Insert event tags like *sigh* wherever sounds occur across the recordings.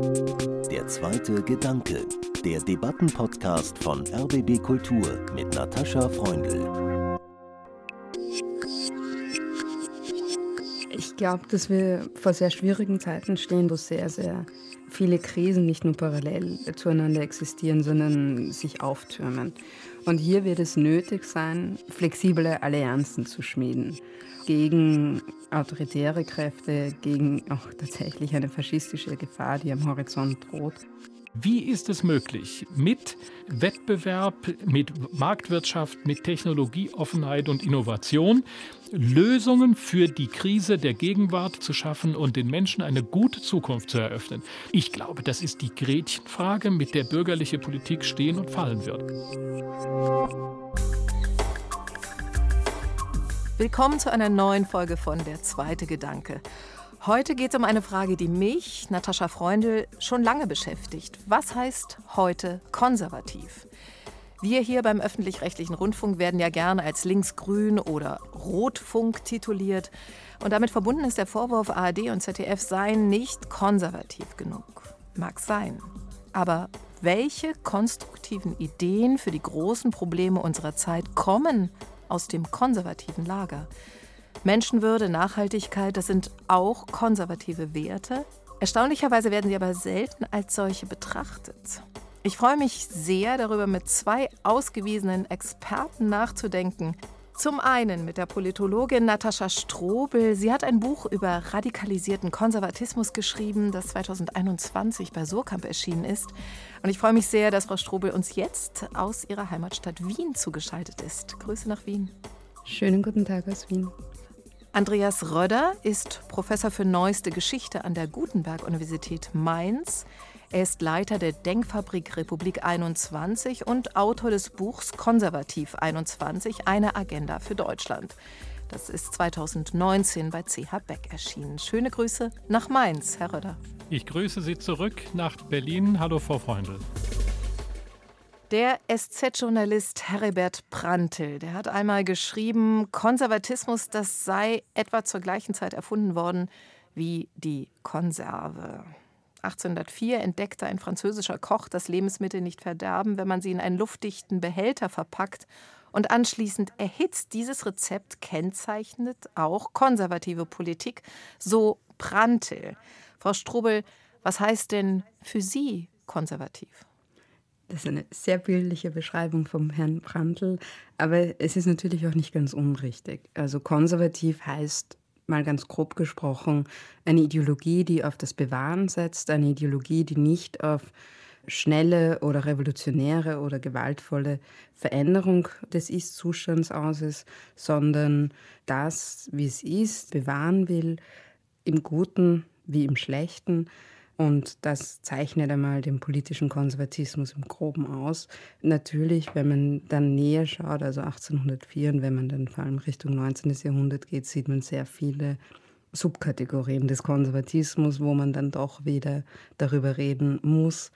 Der zweite Gedanke, der Debattenpodcast von RBB Kultur mit Natascha Freundl. Ich glaube, dass wir vor sehr schwierigen Zeiten stehen, wo sehr, sehr viele Krisen nicht nur parallel zueinander existieren, sondern sich auftürmen. Und hier wird es nötig sein, flexible Allianzen zu schmieden gegen autoritäre Kräfte, gegen auch tatsächlich eine faschistische Gefahr, die am Horizont droht. Wie ist es möglich, mit Wettbewerb, mit Marktwirtschaft, mit Technologieoffenheit und Innovation Lösungen für die Krise der Gegenwart zu schaffen und den Menschen eine gute Zukunft zu eröffnen? Ich glaube, das ist die Gretchenfrage, mit der bürgerliche Politik stehen und fallen wird. Willkommen zu einer neuen Folge von Der zweite Gedanke. Heute geht es um eine Frage, die mich, Natascha Freundl, schon lange beschäftigt. Was heißt heute konservativ? Wir hier beim öffentlich-rechtlichen Rundfunk werden ja gerne als linksgrün oder rotfunk tituliert. Und damit verbunden ist der Vorwurf, ARD und ZDF seien nicht konservativ genug. Mag sein. Aber welche konstruktiven Ideen für die großen Probleme unserer Zeit kommen aus dem konservativen Lager. Menschenwürde, Nachhaltigkeit, das sind auch konservative Werte. Erstaunlicherweise werden sie aber selten als solche betrachtet. Ich freue mich sehr darüber, mit zwei ausgewiesenen Experten nachzudenken, zum einen mit der Politologin Natascha Strobel. Sie hat ein Buch über radikalisierten Konservatismus geschrieben, das 2021 bei Surkamp erschienen ist. Und ich freue mich sehr, dass Frau Strobel uns jetzt aus ihrer Heimatstadt Wien zugeschaltet ist. Grüße nach Wien. Schönen guten Tag aus Wien. Andreas Röder ist Professor für Neueste Geschichte an der Gutenberg-Universität Mainz. Er ist Leiter der Denkfabrik Republik 21 und Autor des Buchs Konservativ 21, eine Agenda für Deutschland. Das ist 2019 bei CH Beck erschienen. Schöne Grüße nach Mainz, Herr Röder. Ich grüße Sie zurück nach Berlin. Hallo, Frau Freundl. Der SZ-Journalist Heribert Prantl, der hat einmal geschrieben, Konservatismus, das sei etwa zur gleichen Zeit erfunden worden wie die Konserve. 1804 entdeckte ein französischer Koch, dass Lebensmittel nicht verderben, wenn man sie in einen luftdichten Behälter verpackt und anschließend erhitzt. Dieses Rezept kennzeichnet auch konservative Politik, so Prantl. Frau Strobel, was heißt denn für Sie konservativ? Das ist eine sehr bildliche Beschreibung vom Herrn Prantl, aber es ist natürlich auch nicht ganz unrichtig. Also konservativ heißt mal ganz grob gesprochen, eine Ideologie, die auf das Bewahren setzt, eine Ideologie, die nicht auf schnelle oder revolutionäre oder gewaltvolle Veränderung des Ist-Zustands aus ist, sondern das, wie es ist, bewahren will, im Guten wie im Schlechten und das zeichnet einmal den politischen Konservatismus im Groben aus. Natürlich, wenn man dann näher schaut, also 1804 und wenn man dann vor allem Richtung 19. Jahrhundert geht, sieht man sehr viele Subkategorien des Konservatismus, wo man dann doch wieder darüber reden muss,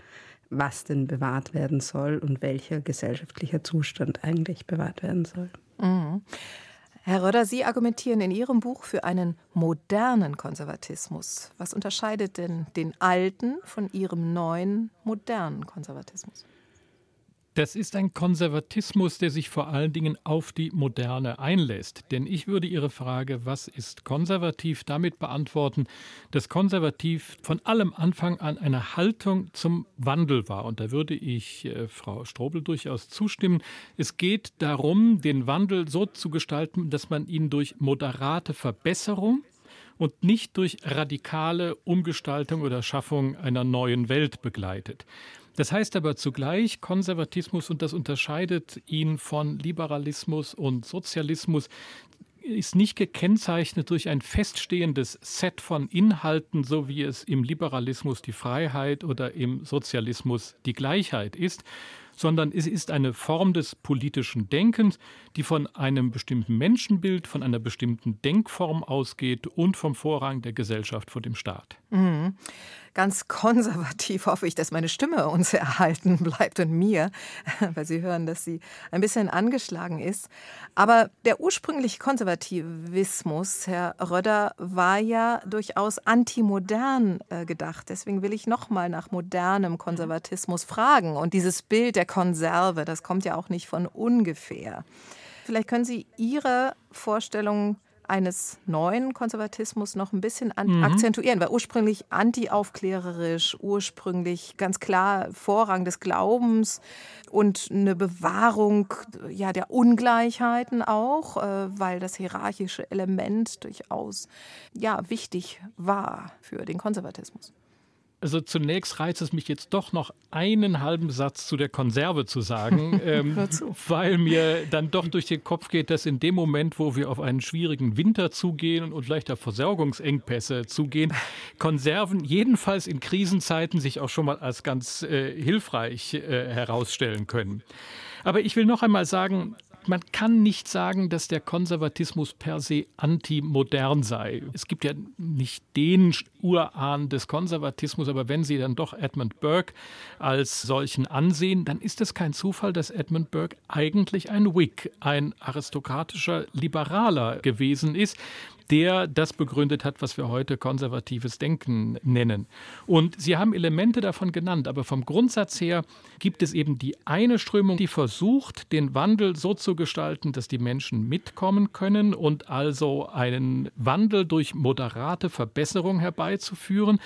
was denn bewahrt werden soll und welcher gesellschaftlicher Zustand eigentlich bewahrt werden soll. Mhm. Herr Röder, Sie argumentieren in Ihrem Buch für einen modernen Konservatismus. Was unterscheidet denn den alten von Ihrem neuen, modernen Konservatismus? Das ist ein Konservatismus, der sich vor allen Dingen auf die Moderne einlässt. Denn ich würde Ihre Frage, was ist konservativ, damit beantworten, dass konservativ von allem Anfang an eine Haltung zum Wandel war. Und da würde ich äh, Frau Strobel durchaus zustimmen. Es geht darum, den Wandel so zu gestalten, dass man ihn durch moderate Verbesserung und nicht durch radikale Umgestaltung oder Schaffung einer neuen Welt begleitet. Das heißt aber zugleich Konservatismus, und das unterscheidet ihn von Liberalismus und Sozialismus, ist nicht gekennzeichnet durch ein feststehendes Set von Inhalten, so wie es im Liberalismus die Freiheit oder im Sozialismus die Gleichheit ist, sondern es ist eine Form des politischen Denkens, die von einem bestimmten Menschenbild, von einer bestimmten Denkform ausgeht und vom Vorrang der Gesellschaft vor dem Staat. Mhm ganz *laughs* konservativ hoffe ich, dass meine Stimme uns erhalten *laughs* bleibt und mir, *laughs* weil Sie hören, dass sie ein bisschen angeschlagen ist. Aber der ursprüngliche Konservativismus, Herr Röder, war ja durchaus antimodern äh, gedacht. Deswegen will ich noch mal nach modernem Konservatismus fragen. Und dieses Bild der Konserve, das kommt ja auch nicht von ungefähr. Vielleicht können Sie Ihre Vorstellung eines neuen Konservatismus noch ein bisschen mhm. akzentuieren, weil ursprünglich antiaufklärerisch, ursprünglich ganz klar Vorrang des Glaubens und eine Bewahrung ja, der Ungleichheiten auch, äh, weil das hierarchische Element durchaus ja, wichtig war für den Konservatismus. Also zunächst reizt es mich jetzt doch noch einen halben Satz zu der Konserve zu sagen, *laughs* ähm, weil mir dann doch durch den Kopf geht, dass in dem Moment, wo wir auf einen schwierigen Winter zugehen und vielleicht auf Versorgungsengpässe zugehen, Konserven jedenfalls in Krisenzeiten sich auch schon mal als ganz äh, hilfreich äh, herausstellen können. Aber ich will noch einmal sagen, man kann nicht sagen, dass der Konservatismus per se antimodern sei. Es gibt ja nicht den Urahn des Konservatismus, aber wenn Sie dann doch Edmund Burke als solchen ansehen, dann ist es kein Zufall, dass Edmund Burke eigentlich ein Whig, ein aristokratischer Liberaler gewesen ist, der das begründet hat, was wir heute konservatives Denken nennen. Und Sie haben Elemente davon genannt, aber vom Grundsatz her gibt es eben die eine Strömung, die versucht, den Wandel so zu gestalten, dass die Menschen mitkommen können und also einen Wandel durch moderate Verbesserung herbeizuführen.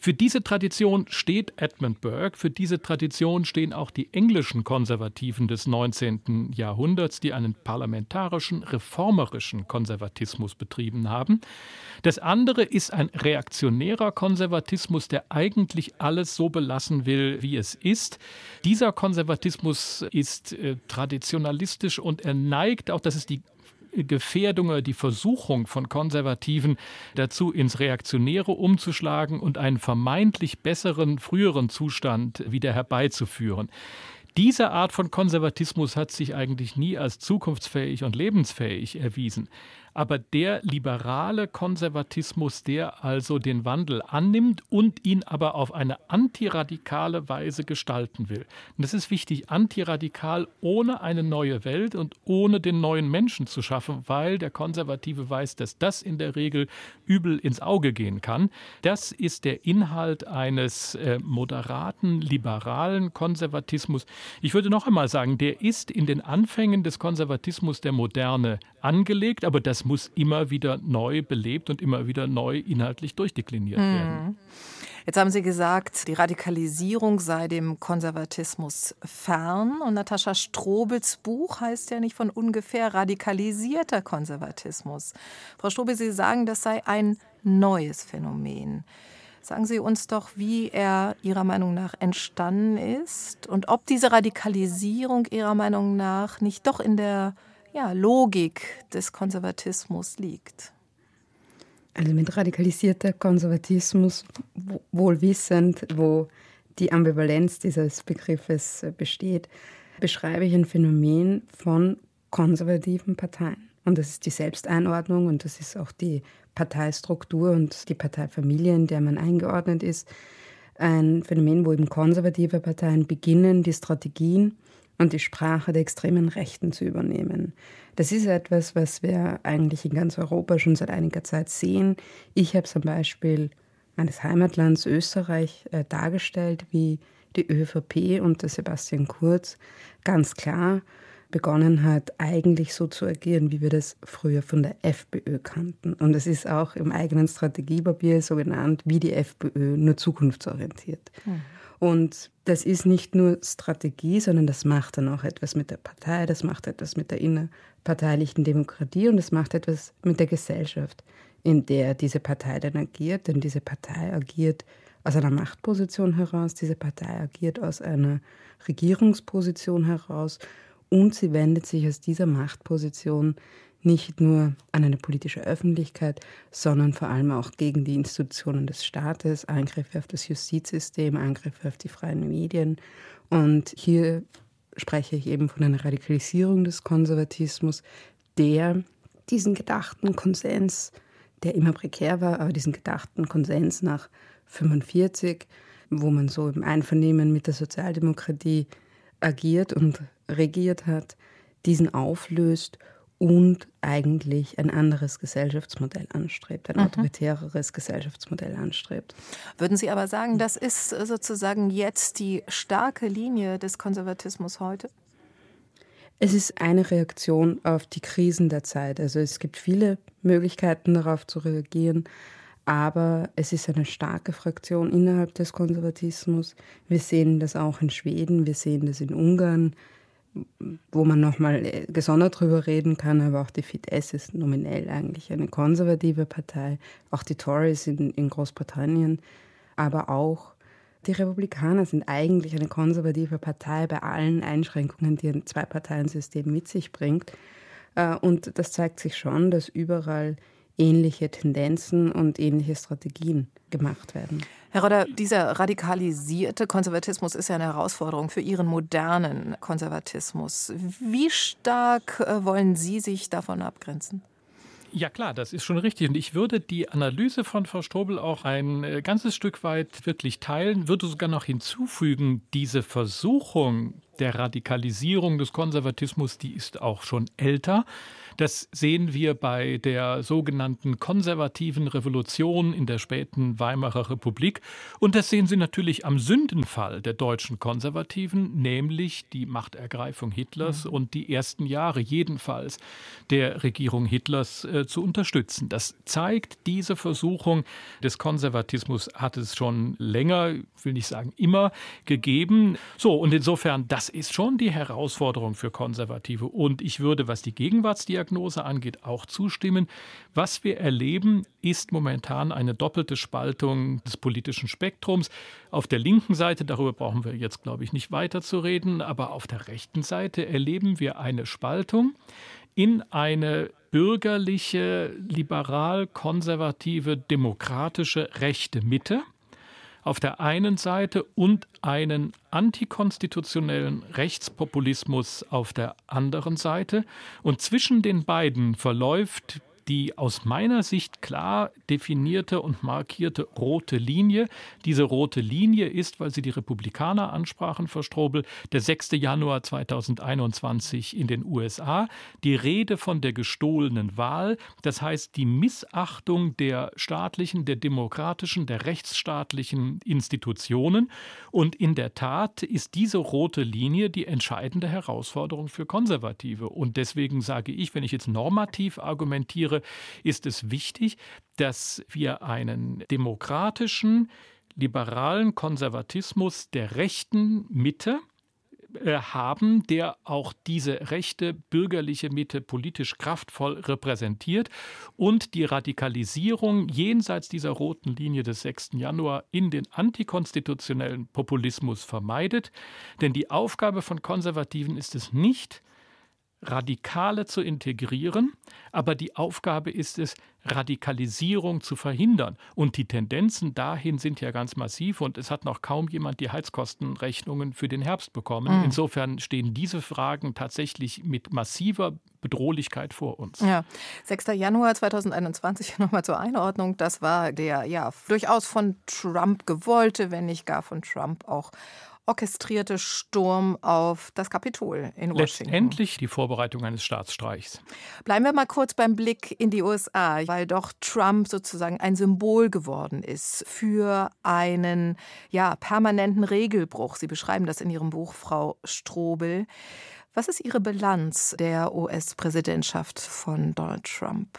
Für diese Tradition steht Edmund Burke, für diese Tradition stehen auch die englischen Konservativen des 19. Jahrhunderts, die einen parlamentarischen, reformerischen Konservatismus betrieben haben. Das andere ist ein reaktionärer Konservatismus, der eigentlich alles so belassen will, wie es ist. Dieser Konservatismus ist äh, traditionalistisch und er neigt auch, das ist die Gefährdung oder die Versuchung von Konservativen dazu, ins Reaktionäre umzuschlagen und einen vermeintlich besseren, früheren Zustand wieder herbeizuführen. Diese Art von Konservatismus hat sich eigentlich nie als zukunftsfähig und lebensfähig erwiesen. Aber der liberale Konservatismus, der also den Wandel annimmt und ihn aber auf eine antiradikale Weise gestalten will. Und das ist wichtig, antiradikal ohne eine neue Welt und ohne den neuen Menschen zu schaffen, weil der Konservative weiß, dass das in der Regel übel ins Auge gehen kann. Das ist der Inhalt eines äh, moderaten, liberalen Konservatismus. Ich würde noch einmal sagen, der ist in den Anfängen des Konservatismus der Moderne angelegt, aber das muss immer wieder neu belebt und immer wieder neu inhaltlich durchdekliniert mhm. werden. Jetzt haben Sie gesagt, die Radikalisierung sei dem Konservatismus fern. Und Natascha Strobels Buch heißt ja nicht von ungefähr radikalisierter Konservatismus. Frau Strobel, Sie sagen, das sei ein neues Phänomen. Sagen Sie uns doch, wie er Ihrer Meinung nach entstanden ist und ob diese Radikalisierung Ihrer Meinung nach nicht doch in der ja, Logik des Konservatismus liegt. Also mit radikalisierter Konservatismus, wohl wissend, wo die Ambivalenz dieses Begriffes äh, besteht, beschreibe ich ein Phänomen von konservativen Parteien. Und das ist die Selbsteinordnung und das ist auch die Parteistruktur und die Parteifamilie, in der man eingeordnet ist. Ein Phänomen, wo eben konservative Parteien beginnen, die Strategien und die Sprache der extremen Rechten zu übernehmen. Das ist etwas, was wir eigentlich in ganz Europa schon seit einiger Zeit sehen. Ich habe zum Beispiel meines Heimatlands Österreich äh, dargestellt, wie die ÖVP unter Sebastian Kurz ganz klar begonnen hat, eigentlich so zu agieren, wie wir das früher von der FPÖ kannten. Und es ist auch im eigenen Strategiepapier so genannt, wie die FPÖ, nur zukunftsorientiert. Mhm. Und das ist nicht nur Strategie, sondern das macht dann auch etwas mit der Partei, das macht etwas mit der innerparteilichen Demokratie und das macht etwas mit der Gesellschaft, in der diese Partei dann agiert. Denn diese Partei agiert aus einer Machtposition heraus, diese Partei agiert aus einer Regierungsposition heraus und sie wendet sich aus dieser Machtposition nicht nur an eine politische Öffentlichkeit, sondern vor allem auch gegen die Institutionen des Staates, Angriffe auf das Justizsystem, Angriffe auf die freien Medien. Und hier spreche ich eben von einer Radikalisierung des Konservatismus, der diesen gedachten Konsens, der immer prekär war, aber diesen gedachten Konsens nach 45, wo man so im Einvernehmen mit der Sozialdemokratie agiert und regiert hat, diesen auflöst und eigentlich ein anderes Gesellschaftsmodell anstrebt, ein mhm. autoritäreres Gesellschaftsmodell anstrebt. Würden Sie aber sagen, das ist sozusagen jetzt die starke Linie des Konservatismus heute? Es ist eine Reaktion auf die Krisen der Zeit. Also es gibt viele Möglichkeiten darauf zu reagieren, aber es ist eine starke Fraktion innerhalb des Konservatismus. Wir sehen das auch in Schweden, wir sehen das in Ungarn, wo man nochmal äh, gesondert drüber reden kann, aber auch die Fidesz ist nominell eigentlich eine konservative Partei, auch die Tories in, in Großbritannien, aber auch die Republikaner sind eigentlich eine konservative Partei bei allen Einschränkungen, die ein Zwei-Parteien-System mit sich bringt. Äh, und das zeigt sich schon, dass überall ähnliche Tendenzen und ähnliche Strategien gemacht werden. Herr Rodder, dieser radikalisierte Konservatismus ist ja eine Herausforderung für Ihren modernen Konservatismus. Wie stark äh, wollen Sie sich davon abgrenzen? Ja klar, das ist schon richtig. Und ich würde die Analyse von Frau Strobel auch ein äh, ganzes Stück weit wirklich teilen, würde sogar noch hinzufügen, diese Versuchung der Radikalisierung des Konservatismus, die ist auch schon älter. Das sehen wir bei der sogenannten konservativen Revolution in der späten Weimarer Republik. Und das sehen Sie natürlich am Sündenfall der deutschen Konservativen, nämlich die Machtergreifung Hitlers mhm. und die ersten Jahre jedenfalls der Regierung Hitlers äh, zu unterstützen. Das zeigt, diese Versuchung des Konservatismus hat es schon länger, will nicht sagen immer, gegeben. So, und insofern, das ist schon die Herausforderung für Konservative. Und ich würde, was die Gegenwartsdiagnose Diagnose angeht, auch zustimmen. Was wir erleben, ist momentan eine doppelte Spaltung des politischen Spektrums. Auf der linken Seite, darüber brauchen wir jetzt, glaube ich, nicht weiter zu reden, aber auf der rechten Seite erleben wir eine Spaltung in eine bürgerliche, liberal-konservative, demokratische rechte Mitte auf der einen Seite und einen antikonstitutionellen Rechtspopulismus auf der anderen Seite. Und zwischen den beiden verläuft die aus meiner Sicht klar definierte und markierte rote Linie. Diese rote Linie ist, weil Sie die Republikaner ansprachen, Frau Strobel, der 6. Januar 2021 in den USA, die Rede von der gestohlenen Wahl, das heißt die Missachtung der staatlichen, der demokratischen, der rechtsstaatlichen Institutionen. Und in der Tat ist diese rote Linie die entscheidende Herausforderung für Konservative. Und deswegen sage ich, wenn ich jetzt normativ argumentiere, ist es wichtig, dass wir einen demokratischen, liberalen Konservatismus der rechten Mitte, äh, haben, der auch diese rechte bürgerliche Mitte politisch kraftvoll repräsentiert und die Radikalisierung jenseits dieser roten Linie des 6. Januar in den antikonstitutionellen Populismus vermeidet. Denn die Aufgabe von Konservativen ist es nicht, Radikale zu integrieren, aber die Aufgabe ist es, Radikalisierung zu verhindern. Und die Tendenzen dahin sind ja ganz massiv und es hat noch kaum jemand die Heizkostenrechnungen für den Herbst bekommen. Mhm. Insofern stehen diese Fragen tatsächlich mit massiver Bedrohlichkeit vor uns. Ja, 6. Januar 2021 *laughs* nochmal zur Einordnung. Das war der ja durchaus von Trump gewollte, wenn nicht gar von Trump auch orchestrierte Sturm auf das Kapitol in Washington. Letztendlich die Vorbereitung eines Staatsstreichs. Bleiben wir mal kurz beim Blick in die USA, weil doch Trump sozusagen ein Symbol geworden ist für einen ja, permanenten Regelbruch. Sie beschreiben das in Ihrem Buch, Frau Strobel. Was ist Ihre Bilanz der US-Präsidentschaft von Donald Trump?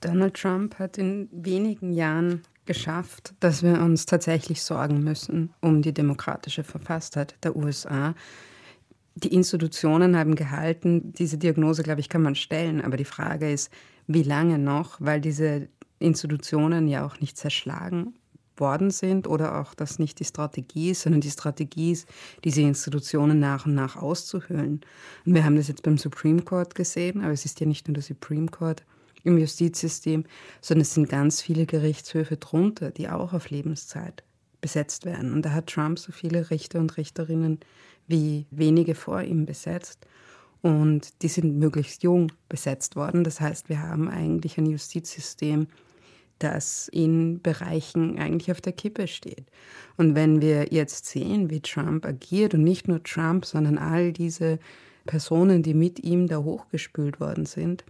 Donald Trump hat in wenigen Jahren geschafft, dass wir uns tatsächlich sorgen müssen um die demokratische Verfasstheit der USA. Die Institutionen haben gehalten, diese Diagnose, glaube ich, kann man stellen, aber die Frage ist, wie lange noch, weil diese Institutionen ja auch nicht zerschlagen worden sind oder auch das nicht die Strategie ist, sondern die Strategie ist, diese Institutionen nach und nach auszuhöhlen. Und wir haben das jetzt beim Supreme Court gesehen, aber es ist ja nicht nur der Supreme Court im Justizsystem, sondern es sind ganz viele Gerichtshöfe drunter, die auch auf Lebenszeit besetzt werden. Und da hat Trump so viele Richter und Richterinnen wie wenige vor ihm besetzt. Und die sind möglichst jung besetzt worden. Das heißt, wir haben eigentlich ein Justizsystem, das in Bereichen eigentlich auf der Kippe steht. Und wenn wir jetzt sehen, wie Trump agiert, und nicht nur Trump, sondern all diese Personen, die mit ihm da hochgespült worden sind,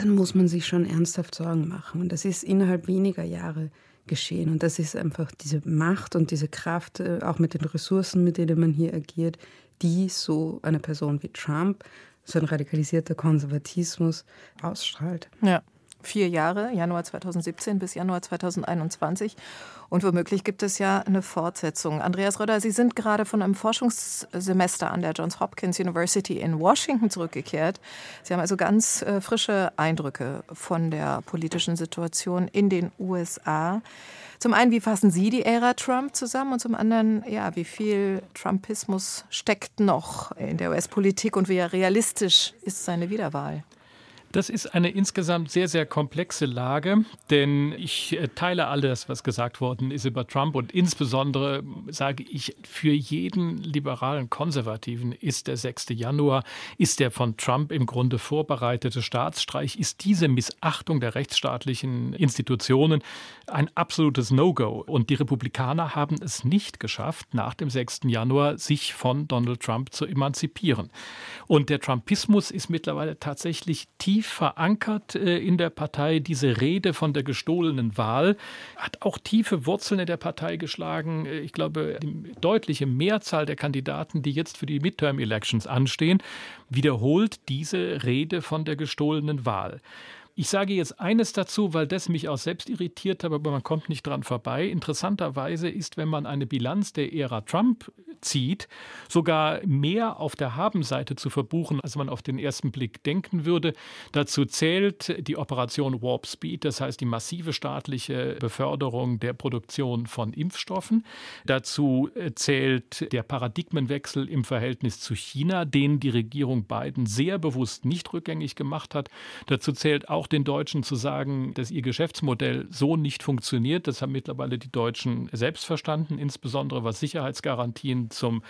dann muss man sich schon ernsthaft Sorgen machen. Und das ist innerhalb weniger Jahre geschehen. Und das ist einfach diese Macht und diese Kraft, äh, auch mit den Ressourcen, mit denen man hier agiert, die so eine Person wie Trump, so ein radikalisierter Konservatismus ausstrahlt. Ja vier Jahre, Januar 2017 bis Januar 2021. Und womöglich gibt es ja eine Fortsetzung. Andreas Röder, Sie sind gerade von einem Forschungssemester an der Johns Hopkins University in Washington zurückgekehrt. Sie haben also ganz äh, frische Eindrücke von der politischen Situation in den USA. Zum einen, wie fassen Sie die Ära Trump zusammen? Und zum anderen, ja, wie viel Trumpismus steckt noch in der US-Politik und wie realistisch ist seine Wiederwahl? Das ist eine insgesamt sehr, sehr komplexe Lage, denn ich äh, teile alles, was gesagt worden ist über Trump und insbesondere sage ich, für jeden liberalen Konservativen ist der 6. Januar, ist der von Trump im Grunde vorbereitete Staatsstreich, ist diese Missachtung der rechtsstaatlichen Institutionen ein absolutes No-Go. Und die Republikaner haben es nicht geschafft, nach dem 6. Januar sich von Donald Trump zu emanzipieren. Und der Trumpismus ist mittlerweile tatsächlich tief tief verankert äh, in der Partei. Diese Rede von der gestohlenen Wahl hat auch tiefe Wurzeln in der Partei geschlagen. Äh, ich glaube, die deutliche Mehrzahl der Kandidaten, die jetzt für die Midterm-Elections anstehen, wiederholt diese Rede von der gestohlenen Wahl. Ich sage jetzt eines dazu, weil das mich auch selbst irritiert hat, aber man kommt nicht dran vorbei. Interessanterweise ist, wenn man eine Bilanz der Ära Trump zieht, sogar mehr auf der Habenseite zu verbuchen, als man auf den ersten Blick denken würde. Dazu zählt die Operation Warp Speed, das heißt die massive staatliche Beförderung der Produktion von Impfstoffen. Dazu äh, zählt der Paradigmenwechsel im Verhältnis zu China, den die Regierung Biden sehr bewusst nicht rückgängig gemacht hat. Dazu zählt auch den Deutschen zu sagen, dass ihr Geschäftsmodell so nicht funktioniert. Das haben mittlerweile die Deutschen selbst verstanden, insbesondere was Sicherheitsgarantien zum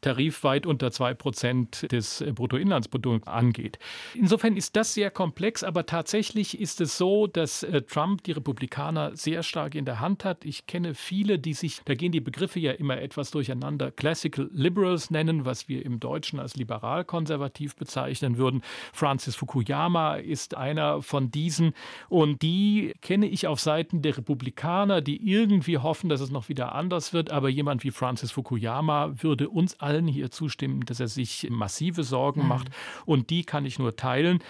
Tarif weit unter 2 Prozent des Bruttoinlandsprodukts angeht. Insofern ist das sehr komplex, aber tatsächlich ist es so, dass äh, Trump die Republikaner sehr stark in der Hand hat. Ich kenne viele, die sich, da gehen die Begriffe ja immer etwas durcheinander, Classical Liberals nennen, was wir im Deutschen als liberal-konservativ bezeichnen würden. Francis Fukuyama ist einer von diesen. Und die kenne ich auf Seiten der Republikaner, die irgendwie hoffen, dass es noch wieder anders wird. Aber jemand wie Francis Fukuyama würde uns allen hier zustimmen, dass er sich massive Sorgen mhm. macht. Und die kann ich nur teilen.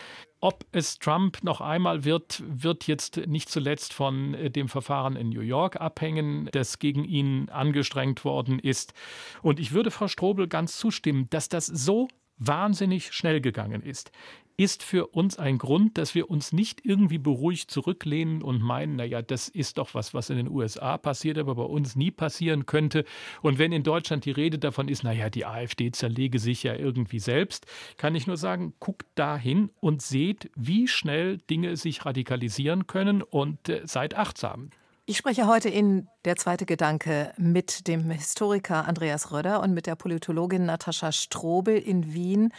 Ob es Trump noch einmal wird, wird jetzt nicht zuletzt von äh, dem Verfahren in New York abhängen, das gegen ihn angestrengt worden ist. Und ich würde Frau Strobel ganz zustimmen, dass das so wahnsinnig schnell gegangen ist ist für uns ein Grund, dass wir uns nicht irgendwie beruhigt zurücklehnen und meinen, naja, das ist doch was, was in den USA passiert, aber bei uns nie passieren könnte. Und wenn in Deutschland die Rede davon ist, naja, die AfD zerlege sich ja irgendwie selbst, kann ich nur sagen, guckt dahin und seht, wie schnell Dinge sich radikalisieren können und äh, seid achtsam. Ich spreche heute in Der zweite Gedanke mit dem Historiker Andreas Röder und mit der Politologin Natascha Strobel in Wien.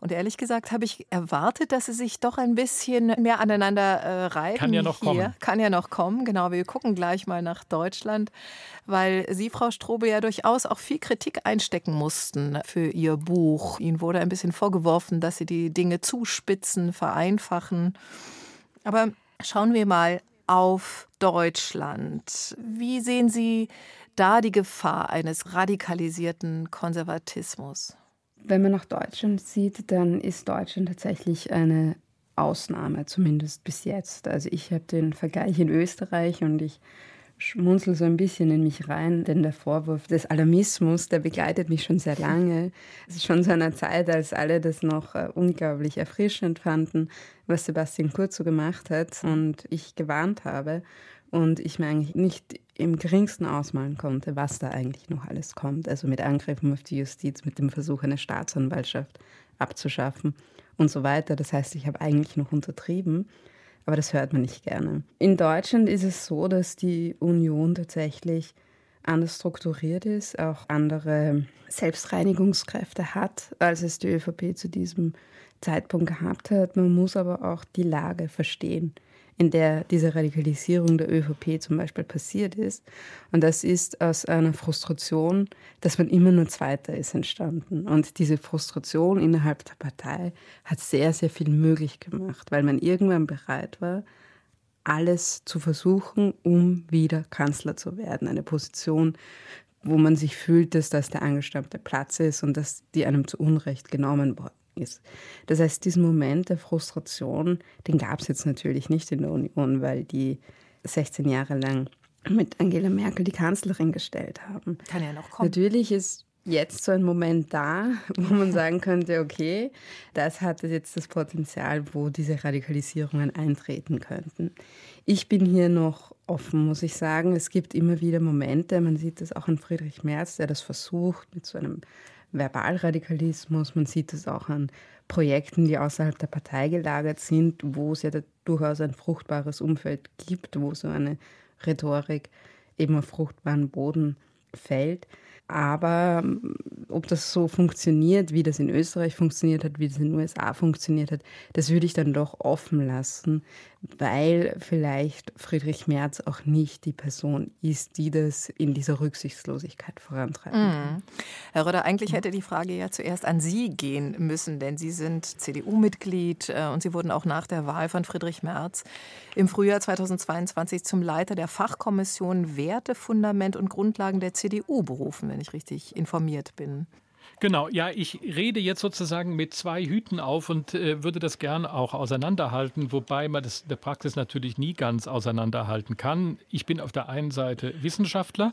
Und ehrlich gesagt habe ich erwartet, dass sie sich doch ein bisschen mehr aneinander äh, reiben. Kann ja noch hier. kommen. Kann ja noch kommen, genau. Wir gucken gleich mal nach Deutschland, weil Sie, Frau Strobel, ja durchaus auch viel Kritik einstecken mussten für Ihr Buch. Ihnen wurde ein bisschen vorgeworfen, dass Sie die Dinge zuspitzen, vereinfachen. Aber schauen wir mal auf Deutschland. Wie sehen Sie da die Gefahr eines radikalisierten Konservatismus? Wenn man nach Deutschland sieht, dann ist Deutschland tatsächlich eine Ausnahme, zumindest bis jetzt. Also ich habe den Vergleich in Österreich und ich schmunzel so ein bisschen in mich rein, denn der Vorwurf des Alarmismus, der begleitet mich schon sehr lange. Es ist schon so einer Zeit, als alle das noch äh, unglaublich erfrischend fanden, was Sebastian Kurz so gemacht hat und ich gewarnt habe und ich mir eigentlich nicht im geringsten ausmalen konnte, was da eigentlich noch alles kommt. Also mit Angriffen auf die Justiz, mit dem Versuch, eine Staatsanwaltschaft abzuschaffen und so weiter. Das heißt, ich habe eigentlich noch untertrieben, aber das hört man nicht gerne. In Deutschland ist es so, dass die Union tatsächlich anders strukturiert ist, auch andere Selbstreinigungskräfte hat, als es die ÖVP zu diesem Zeitpunkt gehabt hat. Man muss aber auch die Lage verstehen in der diese Radikalisierung der ÖVP zum Beispiel passiert ist. Und das ist aus einer Frustration, dass man immer nur Zweiter ist, entstanden. Und diese Frustration innerhalb der Partei hat sehr, sehr viel möglich gemacht, weil man irgendwann bereit war, alles zu versuchen, um wieder Kanzler zu werden. Eine Position, wo man sich fühlt, dass das der angestammte Platz ist und dass die einem zu Unrecht genommen worden ist. Das heißt, diesen Moment der Frustration, den gab es jetzt natürlich nicht in der Union, weil die 16 Jahre lang mit Angela Merkel die Kanzlerin gestellt haben. Kann ja noch kommen. Natürlich ist jetzt so ein Moment da, *laughs* wo man sagen könnte, okay, das hat jetzt das Potenzial, wo diese Radikalisierungen eintreten könnten. Ich bin hier noch offen, muss ich sagen. Es gibt immer wieder Momente, man sieht das auch an Friedrich Merz, der das versucht mit so einem Verbalradikalismus. Man sieht es auch an Projekten, die außerhalb der Partei gelagert sind, wo es ja durchaus ein fruchtbares Umfeld gibt, wo so eine Rhetorik eben auf fruchtbaren Boden fällt. Aber ähm, ob das so funktioniert, wie das in Österreich funktioniert hat, wie das in den USA funktioniert hat, das würde ich dann doch offen lassen, weil vielleicht Friedrich Merz auch nicht die Person ist, die das in dieser Rücksichtslosigkeit vorantreiben kann. Mhm. Herr Röder, eigentlich hätte die Frage ja zuerst an Sie gehen müssen, denn Sie sind CDU-Mitglied äh, und Sie wurden auch nach der Wahl von Friedrich Merz im Frühjahr 2022 zum Leiter der Fachkommission Werte, Fundament und Grundlagen der CDU berufen, wenn ich richtig informiert bin. Genau, ja, ich rede jetzt sozusagen mit zwei Hüten auf und äh, würde das gern auch auseinanderhalten, wobei man das in der Praxis natürlich nie ganz auseinanderhalten kann. Ich bin auf der einen Seite Wissenschaftler,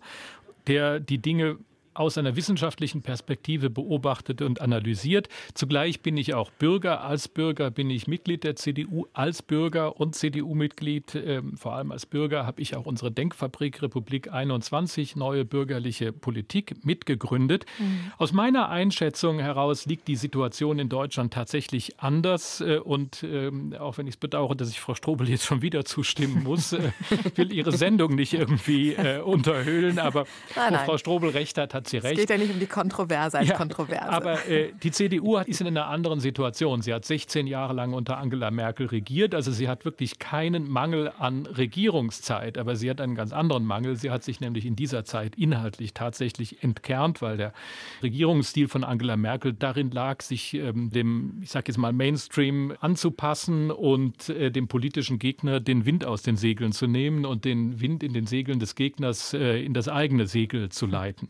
der die Dinge aus einer wissenschaftlichen Perspektive beobachtet und analysiert. Zugleich bin ich auch Bürger. Als Bürger bin ich Mitglied der CDU. Als Bürger und CDU-Mitglied, äh, vor allem als Bürger, habe ich auch unsere Denkfabrik Republik 21, neue bürgerliche Politik, mitgegründet. Mhm. Aus meiner Einschätzung heraus liegt die Situation in Deutschland tatsächlich anders. Äh, und äh, auch wenn ich es bedauere, dass ich Frau Strobel jetzt schon wieder zustimmen muss, äh, *laughs* will ihre Sendung nicht irgendwie äh, unterhöhlen. Aber nein, nein. Frau Strobel recht hat, hat Sie recht. Es geht ja nicht um die Kontroverse als ja, Kontroverse. Aber äh, die CDU ist in einer anderen Situation. Sie hat 16 Jahre lang unter Angela Merkel regiert. Also sie hat wirklich keinen Mangel an Regierungszeit. Aber sie hat einen ganz anderen Mangel. Sie hat sich nämlich in dieser Zeit inhaltlich tatsächlich entkernt, weil der Regierungsstil von Angela Merkel darin lag, sich ähm, dem, ich sage jetzt mal, Mainstream anzupassen und äh, dem politischen Gegner den Wind aus den Segeln zu nehmen und den Wind in den Segeln des Gegners äh, in das eigene Segel zu leiten.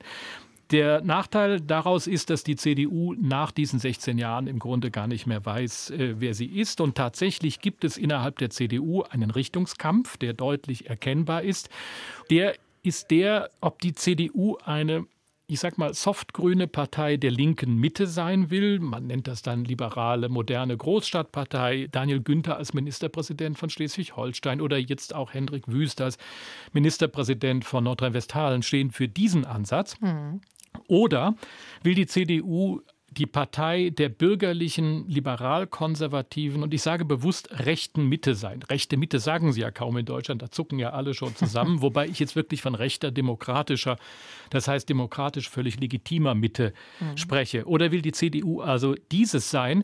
Der Nachteil daraus ist, dass die CDU nach diesen 16 Jahren im Grunde gar nicht mehr weiß, äh, wer sie ist. Und tatsächlich gibt es innerhalb der CDU einen Richtungskampf, der deutlich erkennbar ist. Der ist der, ob die CDU eine ich sag mal, softgrüne Partei der linken Mitte sein will. Man nennt das dann liberale, moderne Großstadtpartei. Daniel Günther als Ministerpräsident von Schleswig-Holstein oder jetzt auch Hendrik Wüst als Ministerpräsident von Nordrhein-Westfalen stehen für diesen Ansatz. Mhm. Oder will die CDU die Partei der bürgerlichen, liberal-konservativen und ich sage bewusst rechten Mitte sein. Rechte Mitte sagen sie ja kaum in Deutschland, da zucken ja alle schon zusammen, *laughs* wobei ich jetzt wirklich von rechter, demokratischer, das heißt demokratisch völlig legitimer Mitte mhm. spreche. Oder will die CDU also dieses sein?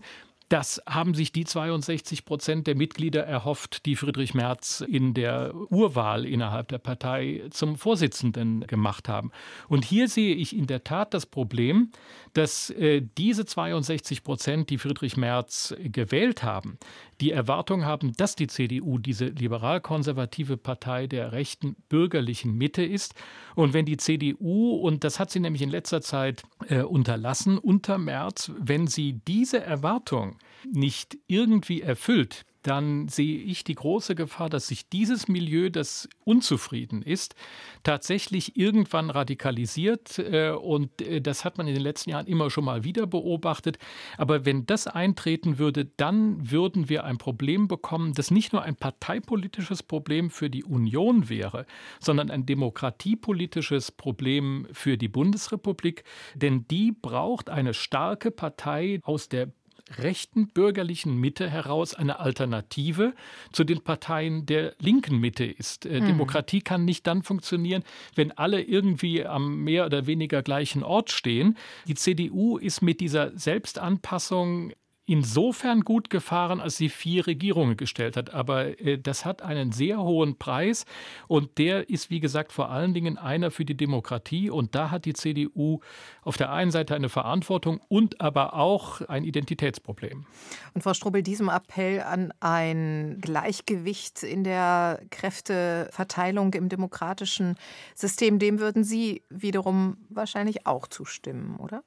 Das haben sich die 62 Prozent der Mitglieder erhofft, die Friedrich Merz in der Urwahl innerhalb der Partei zum Vorsitzenden gemacht haben. Und hier sehe ich in der Tat das Problem, dass äh, diese 62 Prozent, die Friedrich Merz gewählt haben, die Erwartung haben, dass die CDU diese liberal-konservative Partei der rechten bürgerlichen Mitte ist. Und wenn die CDU, und das hat sie nämlich in letzter Zeit äh, unterlassen, unter Merz, wenn sie diese Erwartung nicht irgendwie erfüllt, dann sehe ich die große Gefahr, dass sich dieses Milieu, das unzufrieden ist, tatsächlich irgendwann radikalisiert. Äh, und äh, das hat man in den letzten Jahren immer schon mal wieder beobachtet. Aber wenn das eintreten würde, dann würden wir ein Problem bekommen, das nicht nur ein parteipolitisches Problem für die Union wäre, sondern ein demokratiepolitisches Problem für die Bundesrepublik. Denn die braucht eine starke Partei aus der rechten bürgerlichen Mitte heraus eine Alternative zu den Parteien der linken Mitte ist. Äh, hm. Demokratie kann nicht dann funktionieren, wenn alle irgendwie am mehr oder weniger gleichen Ort stehen. Die CDU ist mit dieser Selbstanpassung insofern gut gefahren, als sie vier Regierungen gestellt hat. Aber äh, das hat einen sehr hohen Preis und der ist, wie gesagt, vor allen Dingen einer für die Demokratie. Und da hat die CDU auf der einen Seite eine Verantwortung und aber auch ein Identitätsproblem. Und Frau Strobel, diesem Appell an ein Gleichgewicht in der Kräfteverteilung im demokratischen System, dem würden Sie wiederum wahrscheinlich auch zustimmen, oder?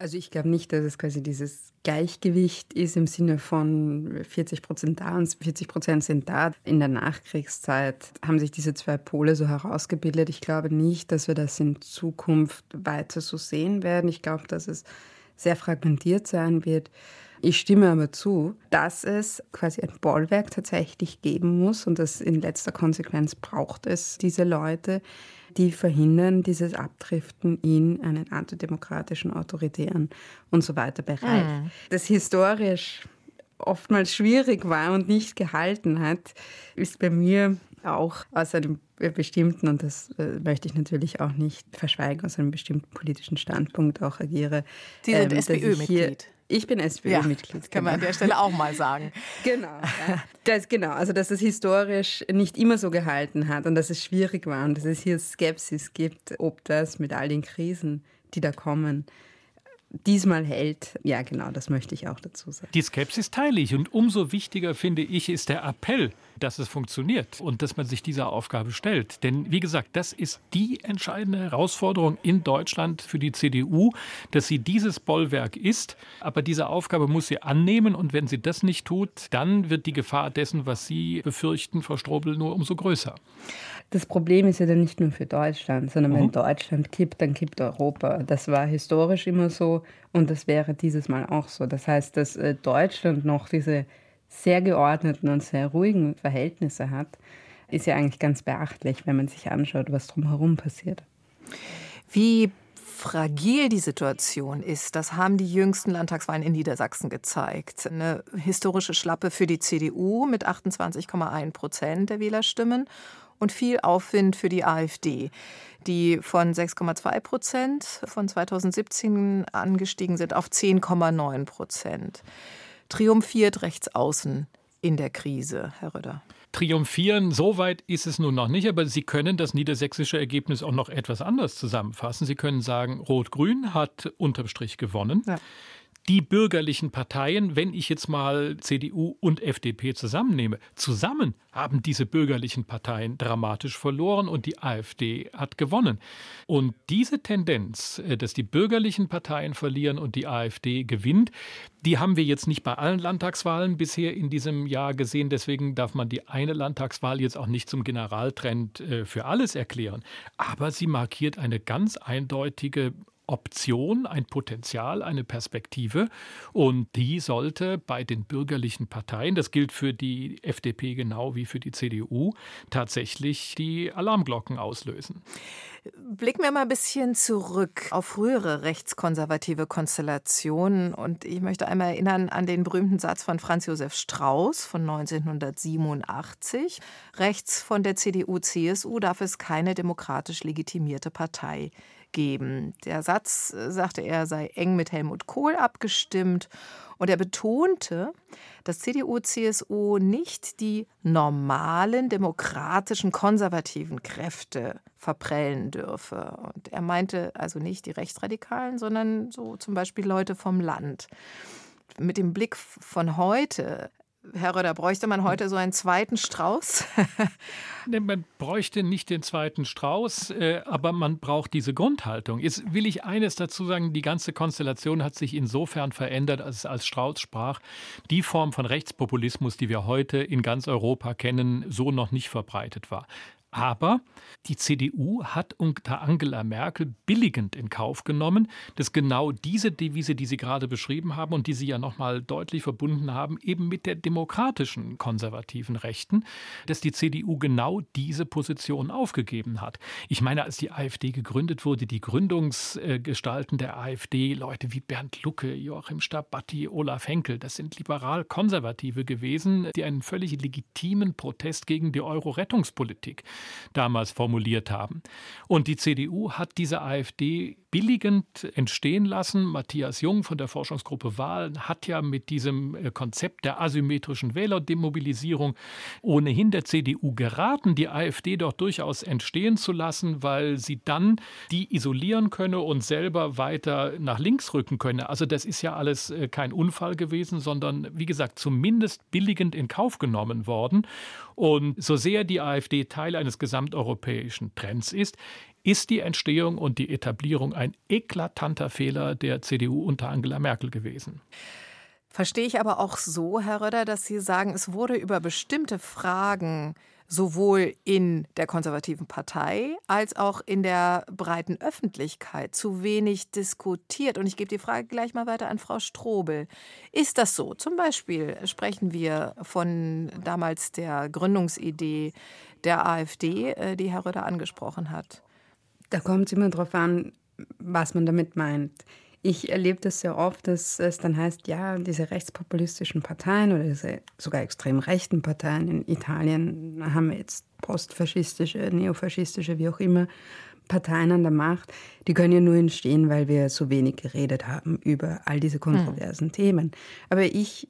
Also ich glaube nicht, dass es quasi dieses Gleichgewicht ist im Sinne von 40 Prozent da und 40 Prozent sind da. In der Nachkriegszeit haben sich diese zwei Pole so herausgebildet. Ich glaube nicht, dass wir das in Zukunft weiter so sehen werden. Ich glaube, dass es sehr fragmentiert sein wird. Ich stimme aber zu, dass es quasi ein Bollwerk tatsächlich geben muss und dass in letzter Konsequenz braucht es diese Leute, die verhindern dieses Abdriften in einen antidemokratischen, autoritären und so weiter Bereich. Mhm. Das historisch oftmals schwierig war und nicht gehalten hat, ist bei mir auch aus einem bestimmten, und das äh, möchte ich natürlich auch nicht verschweigen, aus einem bestimmten politischen Standpunkt auch agiere. Sie sind ähm, SPÖ-Mitglied. Ich bin SPÖ-Mitglied. Ja, kann man an der Stelle auch mal sagen. *laughs* genau. Ja. Das, genau. Also, dass es historisch nicht immer so gehalten hat und dass es schwierig war und dass es hier Skepsis gibt, ob das mit all den Krisen, die da kommen, diesmal hält. Ja, genau, das möchte ich auch dazu sagen. Die Skepsis teile ich und umso wichtiger finde ich ist der Appell dass es funktioniert und dass man sich dieser Aufgabe stellt. Denn wie gesagt, das ist die entscheidende Herausforderung in Deutschland für die CDU, dass sie dieses Bollwerk ist. Aber diese Aufgabe muss sie annehmen und wenn sie das nicht tut, dann wird die Gefahr dessen, was Sie befürchten, Frau Strobel, nur umso größer. Das Problem ist ja dann nicht nur für Deutschland, sondern mhm. wenn Deutschland kippt, dann kippt Europa. Das war historisch immer so und das wäre dieses Mal auch so. Das heißt, dass äh, Deutschland noch diese sehr geordneten und sehr ruhigen Verhältnisse hat, ist ja eigentlich ganz beachtlich, wenn man sich anschaut, was drumherum passiert. Wie fragil die Situation ist, das haben die jüngsten Landtagswahlen in Niedersachsen gezeigt. Eine historische Schlappe für die CDU mit 28,1 Prozent der Wählerstimmen und viel Aufwind für die AfD, die von 6,2 Prozent von 2017 angestiegen sind auf 10,9 Prozent triumphiert rechts außen in der Krise, Herr Röder? Triumphieren, so weit ist es nun noch nicht, aber Sie können das niedersächsische Ergebnis auch noch etwas anders zusammenfassen. Sie können sagen, Rot-Grün hat unterm Strich gewonnen. Ja die bürgerlichen Parteien, wenn ich jetzt mal CDU und FDP zusammennehme, zusammen haben diese bürgerlichen Parteien dramatisch verloren und die AfD hat gewonnen. Und diese Tendenz, äh, dass die bürgerlichen Parteien verlieren und die AfD gewinnt, die haben wir jetzt nicht bei allen Landtagswahlen bisher in diesem Jahr gesehen. Deswegen darf man die eine Landtagswahl jetzt auch nicht zum Generaltrend äh, für alles erklären. Aber sie markiert eine ganz eindeutige Option, ein Potenzial, eine Perspektive. Und die sollte bei den bürgerlichen Parteien, das gilt für die FDP genau wie für die CDU, tatsächlich die Alarmglocken auslösen. Blicken wir mal ein bisschen zurück auf frühere rechtskonservative Konstellationen. Und ich möchte einmal erinnern an den berühmten Satz von Franz Josef Strauß von 1987. Rechts von der CDU-CSU darf es keine demokratisch legitimierte Partei geben. Der Satz, äh, sagte er, sei eng mit Helmut Kohl abgestimmt. Und er betonte, dass CDU, CSU nicht die normalen demokratischen konservativen Kräfte verprellen dürfe. Und er meinte also nicht die Rechtsradikalen, sondern so zum Beispiel Leute vom Land. Mit dem Blick von heute Herr Röder, bräuchte man heute so einen zweiten Strauß? *laughs* nee, man bräuchte nicht den zweiten Strauß, äh, aber man braucht diese Grundhaltung. Jetzt will ich eines dazu sagen, die ganze Konstellation hat sich insofern verändert, als als Strauß sprach, die Form von Rechtspopulismus, die wir heute in ganz Europa kennen, so noch nicht verbreitet war. Aber die CDU hat unter Angela Merkel billigend in Kauf genommen, dass genau diese Devise, die Sie gerade beschrieben haben und die Sie ja nochmal deutlich verbunden haben, eben mit der demokratischen konservativen Rechten, dass die CDU genau diese Position aufgegeben hat. Ich meine, als die AfD gegründet wurde, die Gründungsgestalten der AfD, Leute wie Bernd Lucke, Joachim Stabatti, Olaf Henkel, das sind liberal-konservative gewesen, die einen völlig legitimen Protest gegen die Euro-Rettungspolitik damals formuliert haben. Und die CDU hat diese AfD billigend entstehen lassen. Matthias Jung von der Forschungsgruppe Wahl hat ja mit diesem äh, Konzept der asymmetrischen Wählerdemobilisierung ohnehin der CDU geraten, die AfD doch durchaus entstehen zu lassen, weil sie dann die isolieren könne und selber weiter nach links rücken könne. Also das ist ja alles äh, kein Unfall gewesen, sondern wie gesagt zumindest billigend in Kauf genommen worden. Und so sehr die AfD Teil eines gesamteuropäischen Trends ist, ist die Entstehung und die Etablierung ein eklatanter Fehler der CDU unter Angela Merkel gewesen. Verstehe ich aber auch so, Herr Röder, dass Sie sagen, es wurde über bestimmte Fragen sowohl in der konservativen Partei als auch in der breiten Öffentlichkeit zu wenig diskutiert. Und ich gebe die Frage gleich mal weiter an Frau Strobel. Ist das so? Zum Beispiel sprechen wir von damals der Gründungsidee der AfD, äh, die Herr Röder angesprochen hat. Da kommt es immer darauf an, was man damit meint. Ich erlebe das sehr oft, dass es dann heißt, ja, diese rechtspopulistischen Parteien oder diese sogar extrem rechten Parteien in Italien haben jetzt postfaschistische, neofaschistische, wie auch immer, Parteien an der Macht, die können ja nur entstehen, weil wir so wenig geredet haben über all diese kontroversen mhm. Themen. Aber ich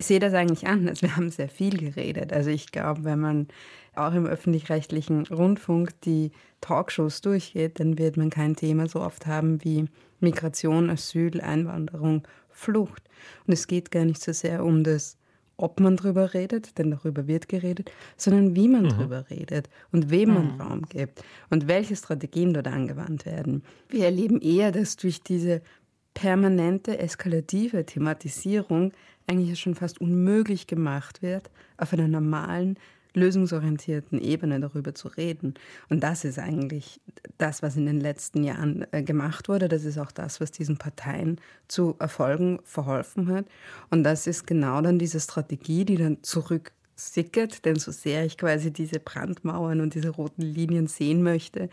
sehe das eigentlich anders. Wir haben sehr viel geredet. Also ich glaube, wenn man auch im öffentlich-rechtlichen Rundfunk die Talkshows durchgeht, dann wird man kein Thema so oft haben wie Migration, Asyl, Einwanderung, Flucht. Und es geht gar nicht so sehr um das, ob man drüber redet, denn darüber wird geredet, sondern wie man mhm. drüber redet und wem man mhm. Raum gibt und welche Strategien dort angewandt werden. Wir erleben eher, dass durch diese permanente eskalative Thematisierung eigentlich schon fast unmöglich gemacht wird, auf einer normalen lösungsorientierten Ebene darüber zu reden. Und das ist eigentlich das, was in den letzten Jahren äh, gemacht wurde. Das ist auch das, was diesen Parteien zu Erfolgen verholfen hat. Und das ist genau dann diese Strategie, die dann zurücksickert. Denn so sehr ich quasi diese Brandmauern und diese roten Linien sehen möchte,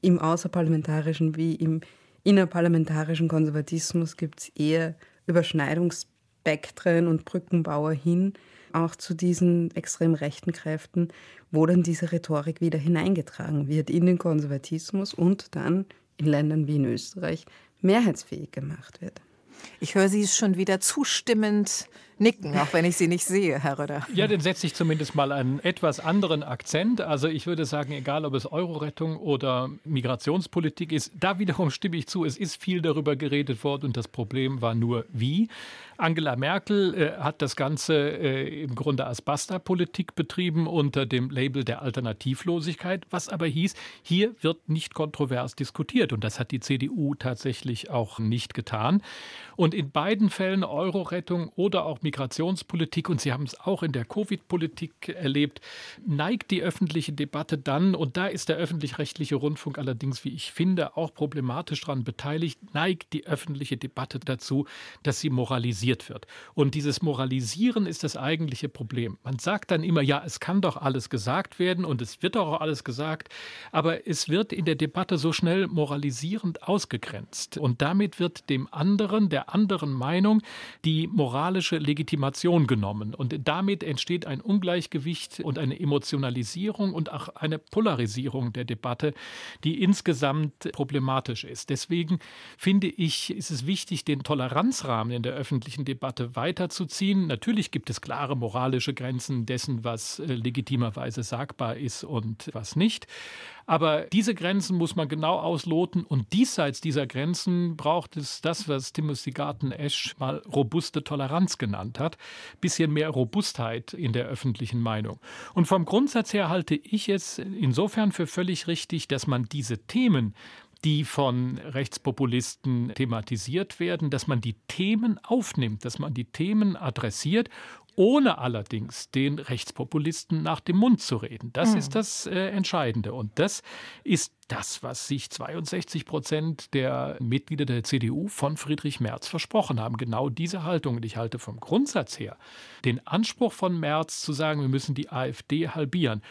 im außerparlamentarischen wie im innerparlamentarischen Konservatismus gibt es eher Überschneidungsspektren und Brückenbauer hin auch zu diesen extrem rechten Kräften, wo dann diese Rhetorik wieder hineingetragen wird in den Konservatismus und dann in Ländern wie in Österreich mehrheitsfähig gemacht wird. Ich höre Sie schon wieder zustimmend nicken, auch wenn ich Sie nicht sehe, Herr Röder. Ja, dann setze ich zumindest mal einen etwas anderen Akzent. Also ich würde sagen, egal ob es Euro-Rettung oder Migrationspolitik ist, da wiederum stimme ich zu, es ist viel darüber geredet worden und das Problem war nur wie. Angela Merkel äh, hat das Ganze äh, im Grunde als Basta-Politik betrieben unter dem Label der Alternativlosigkeit, was aber hieß, hier wird nicht kontrovers diskutiert. Und das hat die CDU tatsächlich auch nicht getan. Und in beiden Fällen Euro-Rettung oder auch Migrationspolitik, und Sie haben es auch in der Covid-Politik erlebt, neigt die öffentliche Debatte dann, und da ist der öffentlich-rechtliche Rundfunk allerdings, wie ich finde, auch problematisch daran beteiligt, neigt die öffentliche Debatte dazu, dass sie moralisiert wird. Und dieses Moralisieren ist das eigentliche Problem. Man sagt dann immer, ja, es kann doch alles gesagt werden und es wird auch alles gesagt, aber es wird in der Debatte so schnell moralisierend ausgegrenzt. Und damit wird dem anderen, der anderen Meinung, die moralische Legitimation genommen. Und damit entsteht ein Ungleichgewicht und eine Emotionalisierung und auch eine Polarisierung der Debatte, die insgesamt problematisch ist. Deswegen finde ich, ist es wichtig, den Toleranzrahmen in der öffentlichen Debatte weiterzuziehen. Natürlich gibt es klare moralische Grenzen dessen, was äh, legitimerweise sagbar ist und was nicht. Aber diese Grenzen muss man genau ausloten und diesseits dieser Grenzen braucht es das, was Timothy Garten Esch mal robuste Toleranz genannt hat, bisschen mehr Robustheit in der öffentlichen Meinung. Und vom Grundsatz her halte ich es insofern für völlig richtig, dass man diese Themen die von Rechtspopulisten thematisiert werden, dass man die Themen aufnimmt, dass man die Themen adressiert ohne allerdings den Rechtspopulisten nach dem Mund zu reden. Das mhm. ist das äh, Entscheidende. Und das ist das, was sich 62 Prozent der Mitglieder der CDU von Friedrich Merz versprochen haben. Genau diese Haltung. Und ich halte vom Grundsatz her den Anspruch von Merz zu sagen, wir müssen die AfD halbieren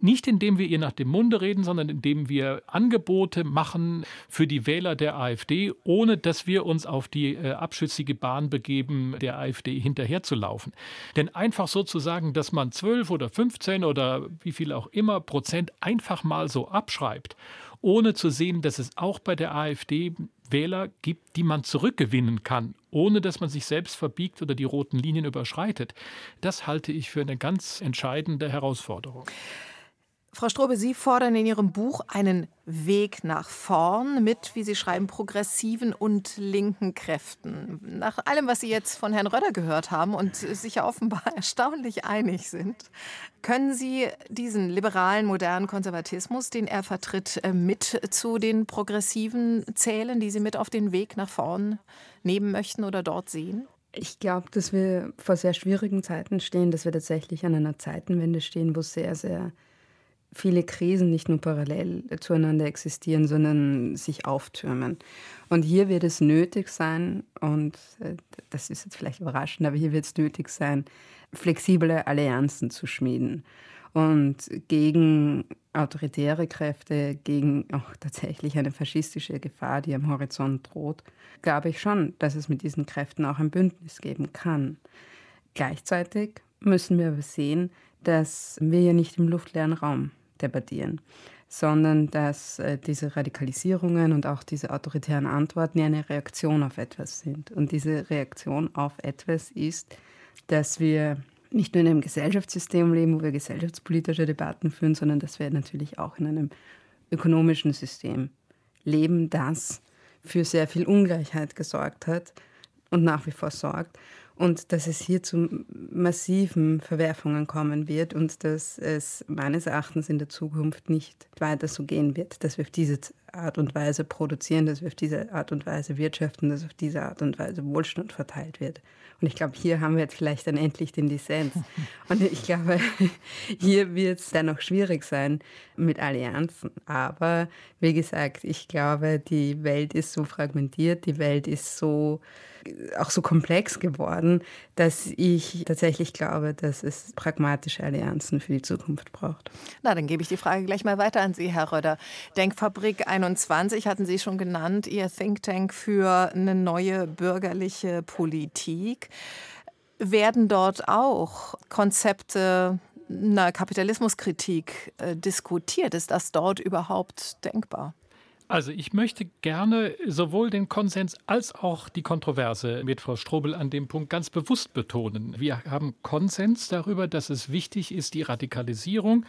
nicht indem wir ihr nach dem Munde reden, sondern indem wir Angebote machen für die Wähler der AfD, ohne dass wir uns auf die äh, abschüssige Bahn begeben, der AfD hinterherzulaufen. Denn einfach so zu sagen, dass man 12 oder 15 oder wie viel auch immer Prozent einfach mal so abschreibt, ohne zu sehen, dass es auch bei der AfD Wähler gibt, die man zurückgewinnen kann, ohne dass man sich selbst verbiegt oder die roten Linien überschreitet, das halte ich für eine ganz entscheidende Herausforderung. Frau Strobe, Sie fordern in Ihrem Buch einen Weg nach vorn mit, wie Sie schreiben, progressiven und linken Kräften. Nach allem, was Sie jetzt von Herrn Röder gehört haben und sich ja offenbar *laughs* erstaunlich einig sind, können Sie diesen liberalen, modernen Konservatismus, den er vertritt, äh, mit zu den progressiven zählen, die Sie mit auf den Weg nach vorn nehmen möchten oder dort sehen? Ich glaube, dass wir vor sehr schwierigen Zeiten stehen, dass wir tatsächlich an einer Zeitenwende stehen, wo sehr, sehr viele Krisen nicht nur parallel zueinander existieren, sondern sich auftürmen. Und hier wird es nötig sein, und äh, das ist jetzt vielleicht überraschend, aber hier wird es nötig sein, flexible Allianzen zu schmieden. Und gegen autoritäre Kräfte, gegen auch tatsächlich eine faschistische Gefahr, die am Horizont droht, glaube ich schon, dass es mit diesen Kräften auch ein Bündnis geben kann. Gleichzeitig müssen wir aber sehen, dass wir ja nicht im luftleeren Raum debattieren, sondern dass äh, diese Radikalisierungen und auch diese autoritären Antworten ja eine Reaktion auf etwas sind. Und diese Reaktion auf etwas ist, dass wir nicht nur in einem Gesellschaftssystem leben, wo wir gesellschaftspolitische Debatten führen, sondern dass wir natürlich auch in einem ökonomischen System leben, das für sehr viel Ungleichheit gesorgt hat und nach wie vor sorgt und dass es hier zu massiven Verwerfungen kommen wird und dass es meines Erachtens in der Zukunft nicht weiter so gehen wird, dass wir auf diese Art und Weise produzieren, dass wir auf diese Art und Weise wirtschaften, dass auf diese Art und Weise Wohlstand verteilt wird. Und ich glaube, hier haben wir jetzt vielleicht dann endlich den Dissens. *laughs* Und ich glaube, *laughs* hier wird es dann noch schwierig sein mit Allianzen. Aber wie gesagt, ich glaube, die Welt ist so fragmentiert, die Welt ist so auch so komplex geworden, dass ich tatsächlich glaube, dass es pragmatische Allianzen für die Zukunft braucht. Na, dann gebe ich die Frage gleich mal weiter an Sie, Herr Röder. Denkfabrik 21 hatten Sie schon genannt, Ihr Think Tank für eine neue bürgerliche Politik. Werden dort auch Konzepte einer Kapitalismuskritik äh, diskutiert? Ist das dort überhaupt denkbar? Also ich möchte gerne sowohl den Konsens als auch die Kontroverse mit Frau Strobel an dem Punkt ganz bewusst betonen. Wir haben Konsens darüber, dass es wichtig ist, die Radikalisierung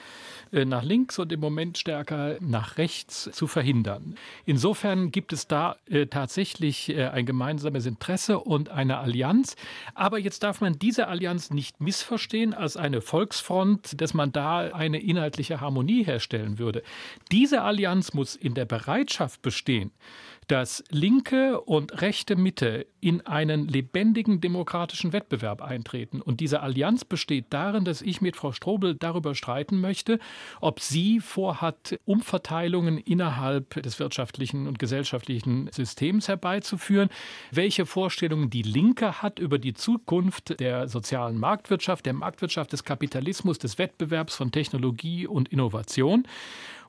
äh, nach links und im Moment stärker nach rechts zu verhindern. Insofern gibt es da äh, tatsächlich äh, ein gemeinsames Interesse und eine Allianz. Aber jetzt darf man diese Allianz nicht missverstehen als eine Volksfront, dass man da eine inhaltliche Harmonie herstellen würde. Diese Allianz muss in der Bereitschaft Bereitschaft bestehen, dass linke und rechte Mitte in einen lebendigen demokratischen Wettbewerb eintreten. Und diese Allianz besteht darin, dass ich mit Frau Strobel darüber streiten möchte, ob sie vorhat, Umverteilungen innerhalb des wirtschaftlichen und gesellschaftlichen Systems herbeizuführen, welche Vorstellungen die Linke hat über die Zukunft der sozialen Marktwirtschaft, der Marktwirtschaft des Kapitalismus, des Wettbewerbs von Technologie und Innovation.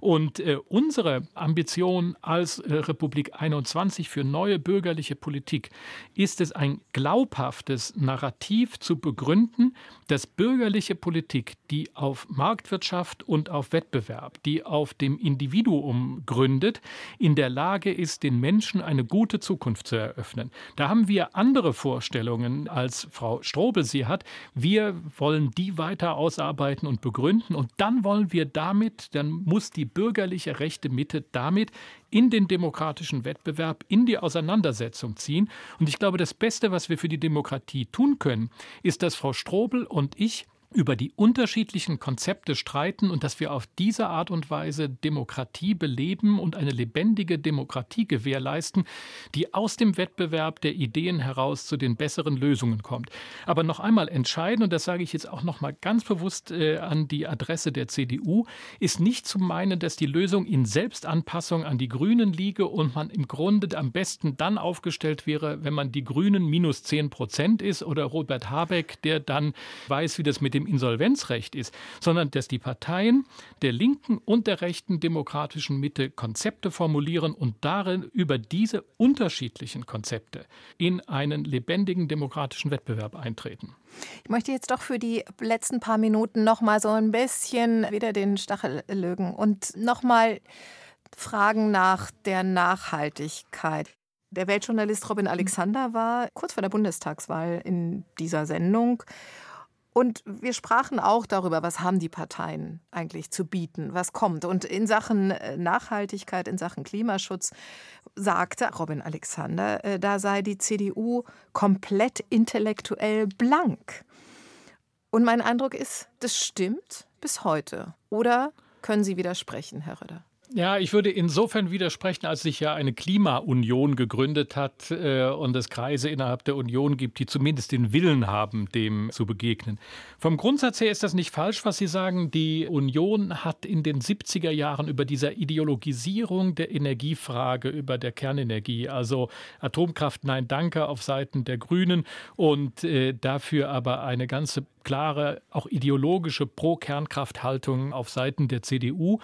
Und äh, unsere Ambition als äh, Republik 21 für neue bürgerliche Politik ist es, ein glaubhaftes Narrativ zu begründen, dass bürgerliche Politik, die auf Marktwirtschaft und auf Wettbewerb, die auf dem Individuum gründet, in der Lage ist, den Menschen eine gute Zukunft zu eröffnen. Da haben wir andere Vorstellungen, als Frau Strobel sie hat. Wir wollen die weiter ausarbeiten und begründen und dann wollen wir damit, dann muss die bürgerliche rechte Mitte damit in den demokratischen Wettbewerb, in die Auseinandersetzung ziehen. Und ich glaube, das Beste, was wir für die Demokratie tun können, ist, dass Frau Strobel und ich über die unterschiedlichen Konzepte streiten und dass wir auf diese Art und Weise Demokratie beleben und eine lebendige Demokratie gewährleisten, die aus dem Wettbewerb der Ideen heraus zu den besseren Lösungen kommt. Aber noch einmal entscheidend, und das sage ich jetzt auch noch mal ganz bewusst äh, an die Adresse der CDU, ist nicht zu meinen, dass die Lösung in Selbstanpassung an die Grünen liege und man im Grunde am besten dann aufgestellt wäre, wenn man die Grünen minus 10 Prozent ist oder Robert Habeck, der dann weiß, wie das mit dem dem Insolvenzrecht ist, sondern dass die Parteien der linken und der rechten demokratischen Mitte Konzepte formulieren und darin über diese unterschiedlichen Konzepte in einen lebendigen demokratischen Wettbewerb eintreten. Ich möchte jetzt doch für die letzten paar Minuten noch mal so ein bisschen wieder den Stachel lögen und noch mal fragen nach der Nachhaltigkeit. Der Weltjournalist Robin Alexander war kurz vor der Bundestagswahl in dieser Sendung und wir sprachen auch darüber, was haben die Parteien eigentlich zu bieten, was kommt. Und in Sachen äh, Nachhaltigkeit, in Sachen Klimaschutz sagte Robin Alexander, äh, da sei die CDU komplett intellektuell blank. Und mein Eindruck ist, das stimmt bis heute. Oder können Sie widersprechen, Herr Röder? Ja, ich würde insofern widersprechen, als sich ja eine Klimaunion gegründet hat äh, und es Kreise innerhalb der Union gibt, die zumindest den Willen haben, dem zu begegnen. Vom Grundsatz her ist das nicht falsch, was Sie sagen. Die Union hat in den 70er Jahren über dieser Ideologisierung der Energiefrage, über der Kernenergie, also Atomkraft, nein, danke auf Seiten der Grünen und äh, dafür aber eine ganze klare, auch ideologische Pro-Kernkraft-Haltung auf Seiten der CDU,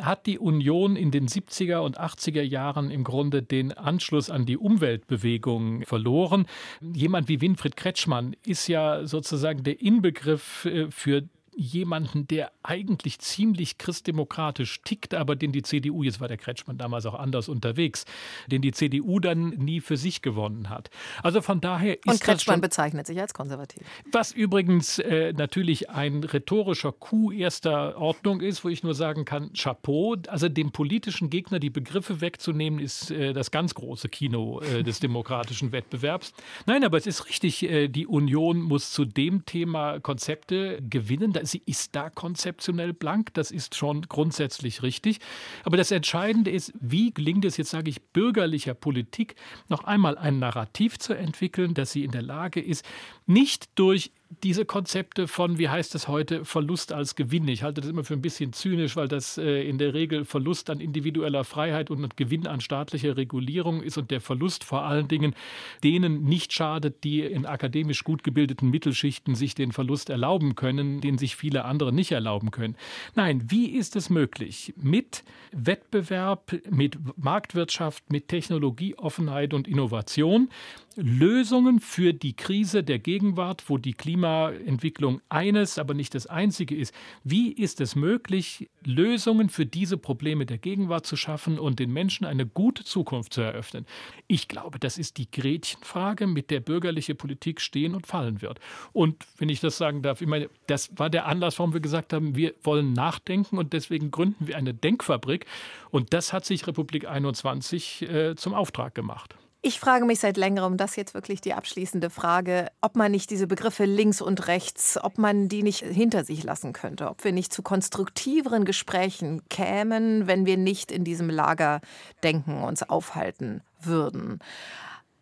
hat die Union in den 70er und 80er Jahren im Grunde den Anschluss an die Umweltbewegung verloren. Jemand wie Winfried Kretschmann ist ja sozusagen der Inbegriff äh, für jemanden, der eigentlich ziemlich christdemokratisch tickt, aber den die CDU, jetzt war der Kretschmann damals auch anders unterwegs, den die CDU dann nie für sich gewonnen hat. Also von daher ist Und Kretschmann schon, bezeichnet sich als konservativ. Was übrigens äh, natürlich ein rhetorischer Coup erster Ordnung ist, wo ich nur sagen kann, Chapeau. Also dem politischen Gegner die Begriffe wegzunehmen, ist äh, das ganz große Kino äh, des *laughs* demokratischen Wettbewerbs. Nein, aber es ist richtig, äh, die Union muss zu dem Thema Konzepte gewinnen sie ist da konzeptionell blank, das ist schon grundsätzlich richtig. Aber das Entscheidende ist, wie gelingt es jetzt, sage ich, bürgerlicher Politik, noch einmal ein Narrativ zu entwickeln, dass sie in der Lage ist, nicht durch diese Konzepte von, wie heißt es heute, Verlust als Gewinn. Ich halte das immer für ein bisschen zynisch, weil das äh, in der Regel Verlust an individueller Freiheit und Gewinn an staatlicher Regulierung ist und der Verlust vor allen Dingen denen nicht schadet, die in akademisch gut gebildeten Mittelschichten sich den Verlust erlauben können, den sich viele andere nicht erlauben können. Nein, wie ist es möglich, mit Wettbewerb, mit Marktwirtschaft, mit Technologieoffenheit und Innovation Lösungen für die Krise der Gegenwart, wo die Klimaentwicklung eines, aber nicht das einzige ist. Wie ist es möglich, Lösungen für diese Probleme der Gegenwart zu schaffen und den Menschen eine gute Zukunft zu eröffnen? Ich glaube, das ist die Gretchenfrage, mit der bürgerliche Politik stehen und fallen wird. Und wenn ich das sagen darf, ich meine, das war der Anlass, warum wir gesagt haben, wir wollen nachdenken und deswegen gründen wir eine Denkfabrik. Und das hat sich Republik 21 äh, zum Auftrag gemacht. Ich frage mich seit längerem, das jetzt wirklich die abschließende Frage, ob man nicht diese Begriffe links und rechts, ob man die nicht hinter sich lassen könnte, ob wir nicht zu konstruktiveren Gesprächen kämen, wenn wir nicht in diesem Lagerdenken uns aufhalten würden.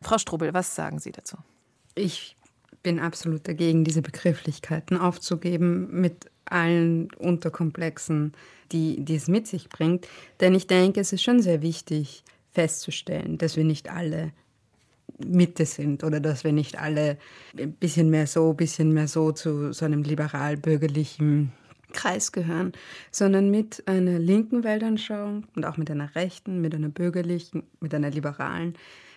Frau Strubel, was sagen Sie dazu? Ich bin absolut dagegen, diese Begrifflichkeiten aufzugeben mit allen Unterkomplexen, die, die es mit sich bringt. Denn ich denke, es ist schon sehr wichtig, festzustellen, dass wir nicht alle Mitte sind oder dass wir nicht alle ein bisschen mehr so, ein bisschen mehr so zu so einem liberal-bürgerlichen Kreis gehören, sondern mit einer linken Weltanschauung und auch mit einer rechten, mit einer bürgerlichen, mit einer liberalen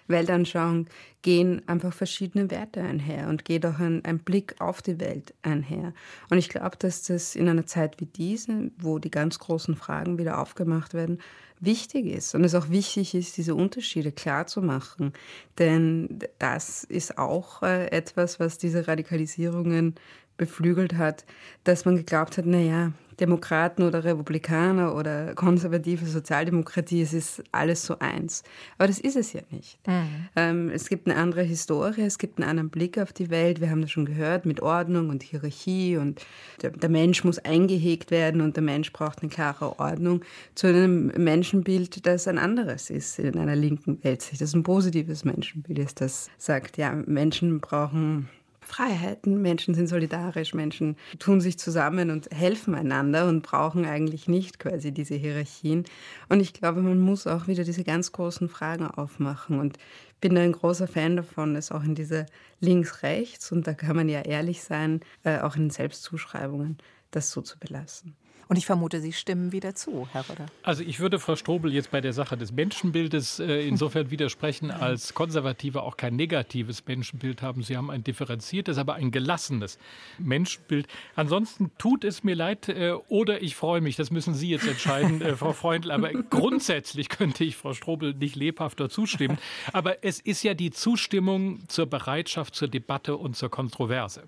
Weltanschauung gehen einfach verschiedene Werte einher und geht auch ein, ein Blick auf die Welt einher. Und ich glaube, dass das in einer Zeit wie diese, wo die ganz großen Fragen wieder aufgemacht werden, wichtig ist und es auch wichtig ist, diese Unterschiede klar zu machen. Denn das ist auch äh, etwas, was diese Radikalisierungen beflügelt hat, dass man geglaubt hat, naja, Demokraten oder Republikaner oder konservative Sozialdemokratie, es ist alles so eins. Aber das ist es ja nicht. Mhm. Ähm, es gibt eine andere Historie, es gibt einen anderen Blick auf die Welt. Wir haben das schon gehört mit Ordnung und Hierarchie und der, der Mensch muss eingehegt werden und der Mensch braucht eine klare Ordnung zu einem Menschenbild, das ein anderes ist in einer linken Weltsicht. Das ein positives Menschenbild ist, das sagt, ja, Menschen brauchen Freiheiten. Menschen sind solidarisch, Menschen tun sich zusammen und helfen einander und brauchen eigentlich nicht quasi diese Hierarchien. Und ich glaube, man muss auch wieder diese ganz großen Fragen aufmachen. Und bin da ein großer Fan davon, es auch in diese Links-Rechts, und da kann man ja ehrlich sein, äh, auch in Selbstzuschreibungen, das so zu belassen. Und ich vermute, Sie stimmen wieder zu, Herr Röder. Also ich würde Frau Strobel jetzt bei der Sache des Menschenbildes äh, insofern widersprechen, als Konservative auch kein negatives Menschenbild haben. Sie haben ein differenziertes, aber ein gelassenes Menschenbild. Ansonsten tut es mir leid äh, oder ich freue mich. Das müssen Sie jetzt entscheiden, äh, Frau Freundl. Aber grundsätzlich könnte ich Frau Strobel nicht lebhafter zustimmen. Aber es ist ja die Zustimmung zur Bereitschaft zur Debatte und zur Kontroverse.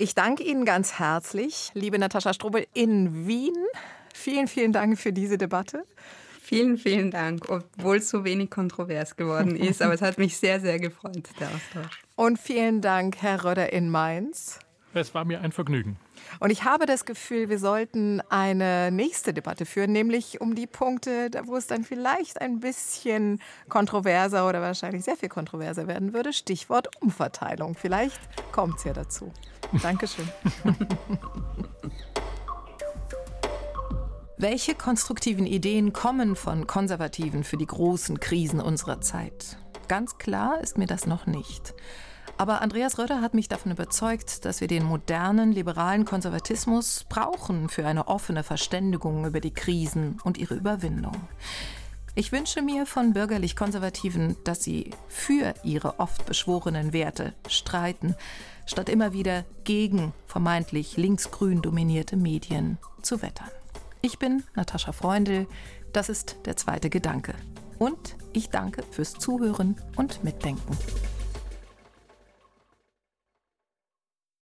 Ich danke Ihnen ganz herzlich, liebe Natascha Strobel in Wien. Vielen, vielen Dank für diese Debatte. Vielen, vielen Dank, obwohl es so wenig kontrovers geworden ist. Aber es hat mich sehr, sehr gefreut, der Austausch. Und vielen Dank, Herr Röder in Mainz. Es war mir ein Vergnügen. Und ich habe das Gefühl, wir sollten eine nächste Debatte führen, nämlich um die Punkte, wo es dann vielleicht ein bisschen kontroverser oder wahrscheinlich sehr viel kontroverser werden würde. Stichwort Umverteilung. Vielleicht kommt es ja dazu. Dankeschön. *laughs* Welche konstruktiven Ideen kommen von Konservativen für die großen Krisen unserer Zeit? Ganz klar ist mir das noch nicht. Aber Andreas Röder hat mich davon überzeugt, dass wir den modernen liberalen Konservatismus brauchen für eine offene Verständigung über die Krisen und ihre Überwindung. Ich wünsche mir von bürgerlich-konservativen, dass sie für ihre oft beschworenen Werte streiten, statt immer wieder gegen vermeintlich linksgrün dominierte Medien zu wettern. Ich bin Natascha Freundl, das ist der zweite Gedanke. Und ich danke fürs Zuhören und Mitdenken.